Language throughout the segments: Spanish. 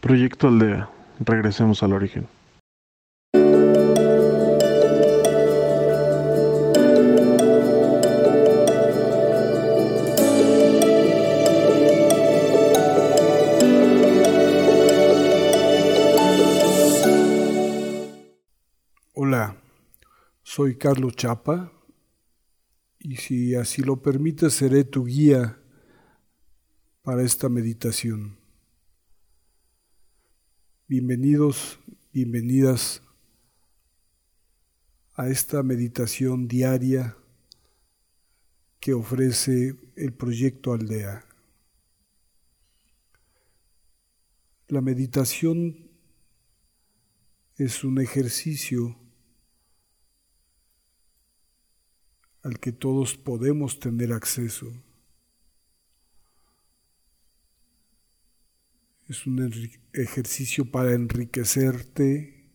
Proyecto Aldea. Regresemos al origen. Hola, soy Carlos Chapa y si así lo permites seré tu guía para esta meditación. Bienvenidos, bienvenidas a esta meditación diaria que ofrece el proyecto Aldea. La meditación es un ejercicio al que todos podemos tener acceso. Es un ejercicio para enriquecerte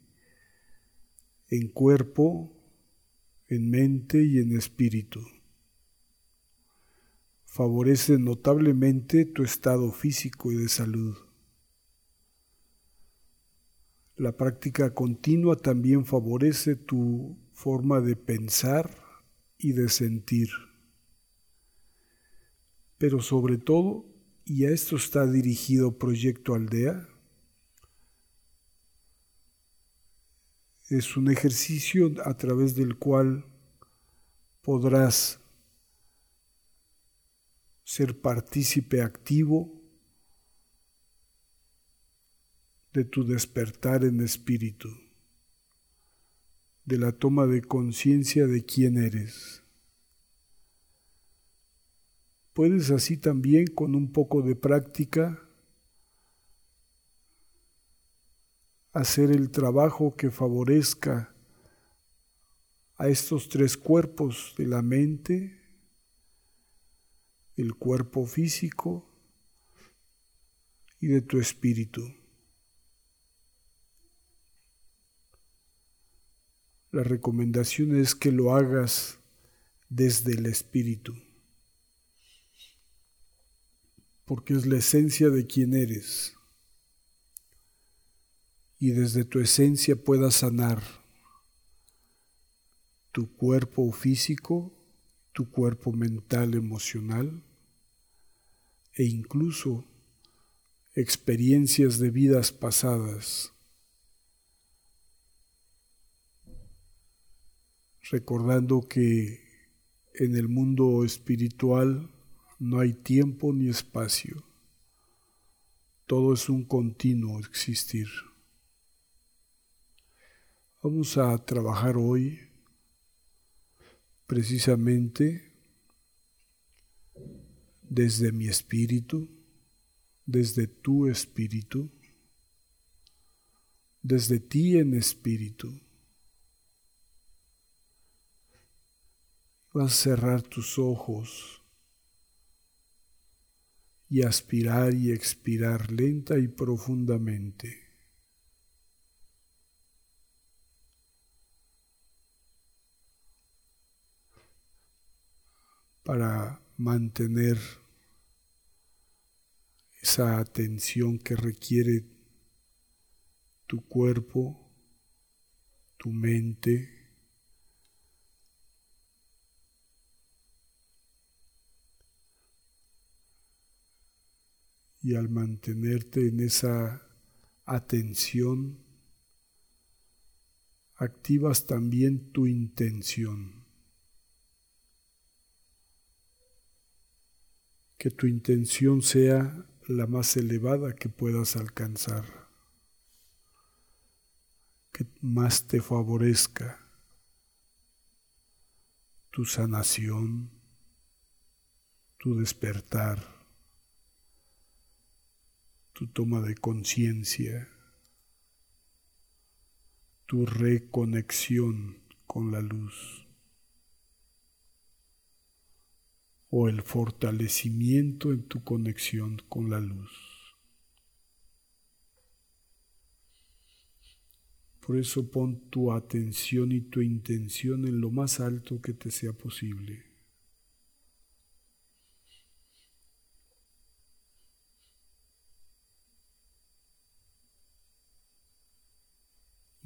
en cuerpo, en mente y en espíritu. Favorece notablemente tu estado físico y de salud. La práctica continua también favorece tu forma de pensar y de sentir. Pero sobre todo y a esto está dirigido Proyecto Aldea. Es un ejercicio a través del cual podrás ser partícipe activo de tu despertar en espíritu, de la toma de conciencia de quién eres. Puedes así también con un poco de práctica hacer el trabajo que favorezca a estos tres cuerpos de la mente, el cuerpo físico y de tu espíritu. La recomendación es que lo hagas desde el espíritu porque es la esencia de quien eres. Y desde tu esencia puedas sanar tu cuerpo físico, tu cuerpo mental, emocional e incluso experiencias de vidas pasadas. Recordando que en el mundo espiritual no hay tiempo ni espacio. Todo es un continuo existir. Vamos a trabajar hoy precisamente desde mi espíritu, desde tu espíritu, desde ti en espíritu. Vas a cerrar tus ojos y aspirar y expirar lenta y profundamente. para mantener esa atención que requiere tu cuerpo, tu mente, y al mantenerte en esa atención, activas también tu intención. Que tu intención sea la más elevada que puedas alcanzar, que más te favorezca tu sanación, tu despertar tu toma de conciencia, tu reconexión con la luz o el fortalecimiento en tu conexión con la luz. Por eso pon tu atención y tu intención en lo más alto que te sea posible.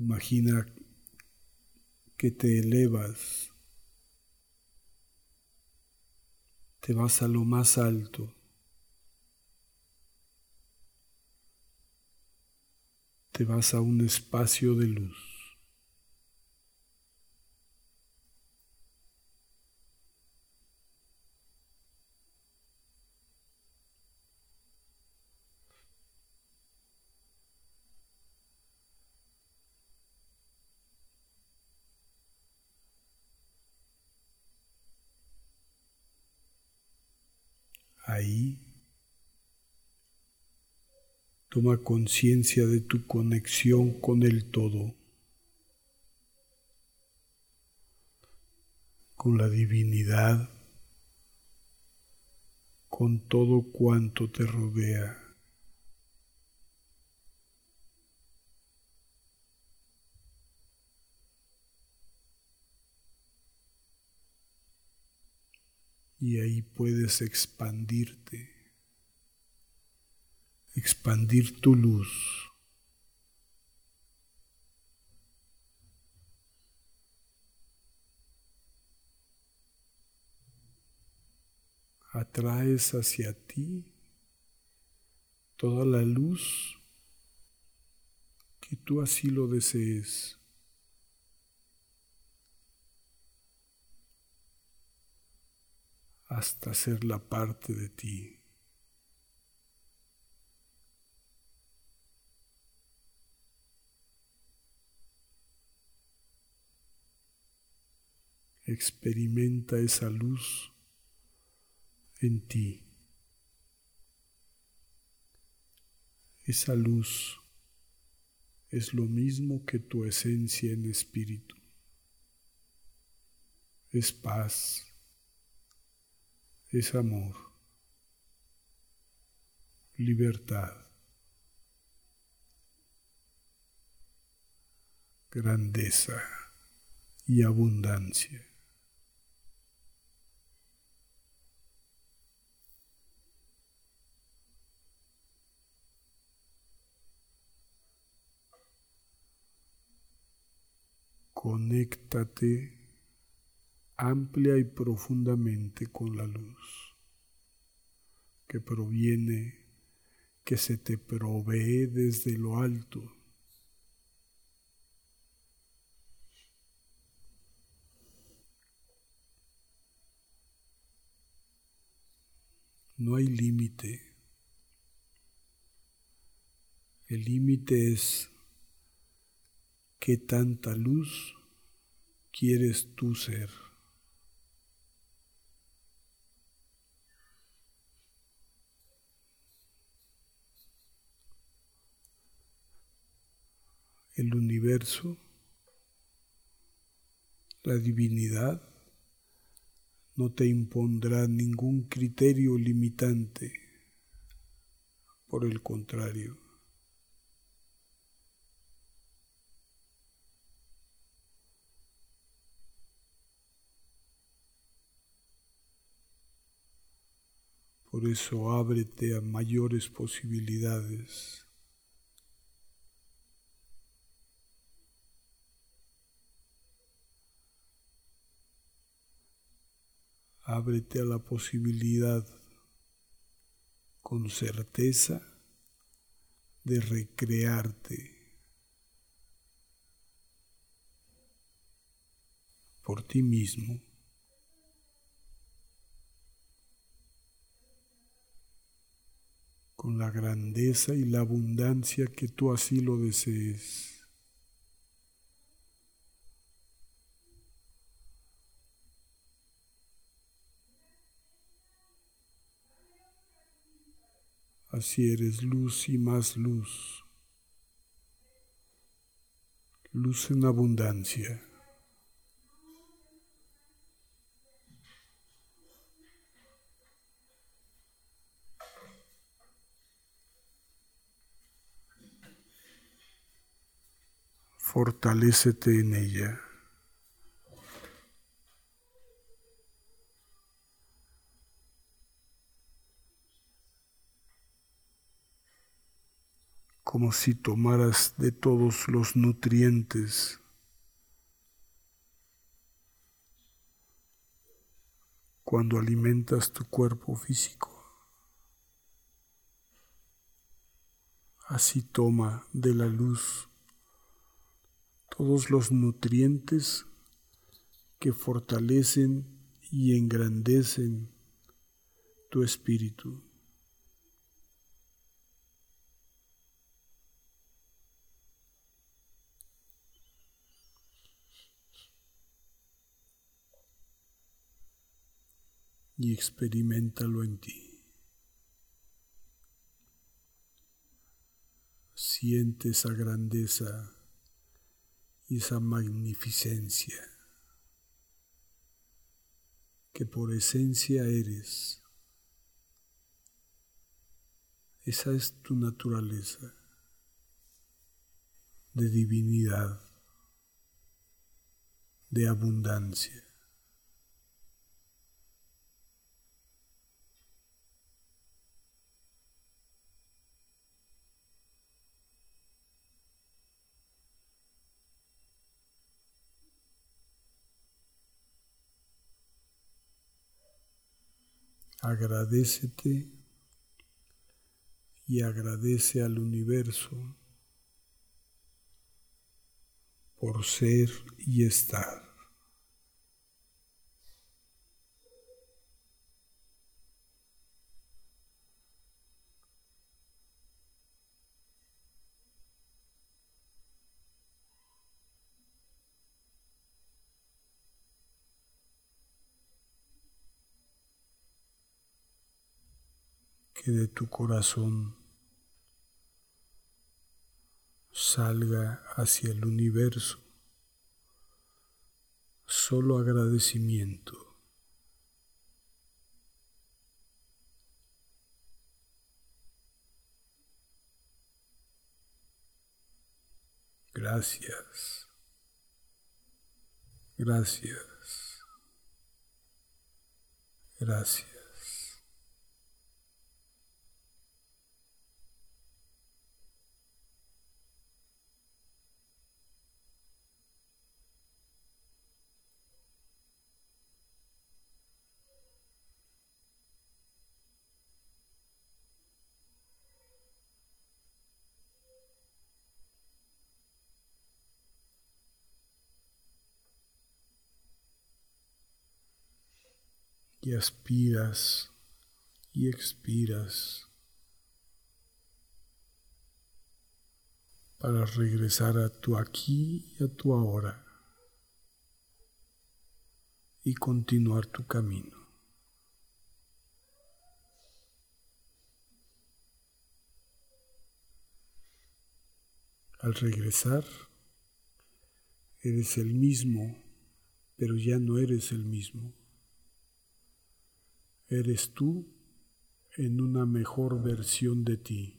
Imagina que te elevas, te vas a lo más alto. Te vas a un espacio de luz. Ahí. Toma conciencia de tu conexión con el todo, con la divinidad, con todo cuanto te rodea. Y ahí puedes expandirte, expandir tu luz. Atraes hacia ti toda la luz que tú así lo desees. Hasta ser la parte de ti. Experimenta esa luz en ti. Esa luz es lo mismo que tu esencia en espíritu. Es paz, es amor, libertad, grandeza y abundancia. Conéctate amplia y profundamente con la luz que proviene, que se te provee desde lo alto. No hay límite. El límite es qué tanta luz quieres tú ser. El universo, la divinidad, no te impondrá ningún criterio limitante. Por el contrario, por eso ábrete a mayores posibilidades. Ábrete a la posibilidad con certeza de recrearte por ti mismo. con la grandeza y la abundancia que tú así lo desees. Así eres luz y más luz. Luz en abundancia. Fortalécete en ella. Como si tomaras de todos los nutrientes cuando alimentas tu cuerpo físico. Así toma de la luz todos los nutrientes que fortalecen y engrandecen tu espíritu. Y experimentalo en ti. Siente esa grandeza y esa magnificencia que por esencia eres. Esa es tu naturaleza de divinidad, de abundancia. Agradecete y agradece al universo por ser y estar. Que de tu corazón salga hacia el universo solo agradecimiento. Gracias. Gracias. Gracias. Y aspiras y expiras para regresar a tu aquí y a tu ahora y continuar tu camino. Al regresar, eres el mismo, pero ya no eres el mismo. Eres tú en una mejor versión de ti.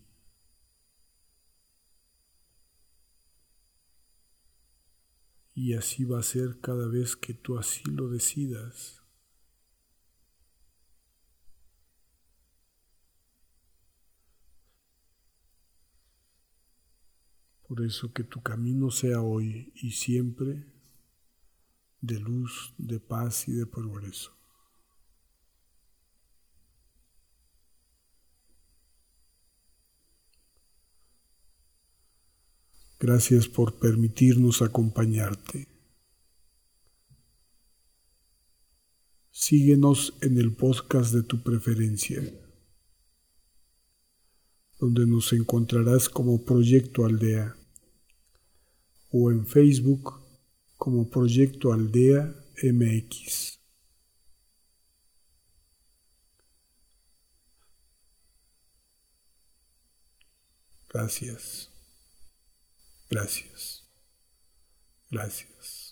Y así va a ser cada vez que tú así lo decidas. Por eso que tu camino sea hoy y siempre de luz, de paz y de progreso. Gracias por permitirnos acompañarte. Síguenos en el podcast de tu preferencia, donde nos encontrarás como Proyecto Aldea o en Facebook como Proyecto Aldea MX. Gracias. Gracias. Gracias.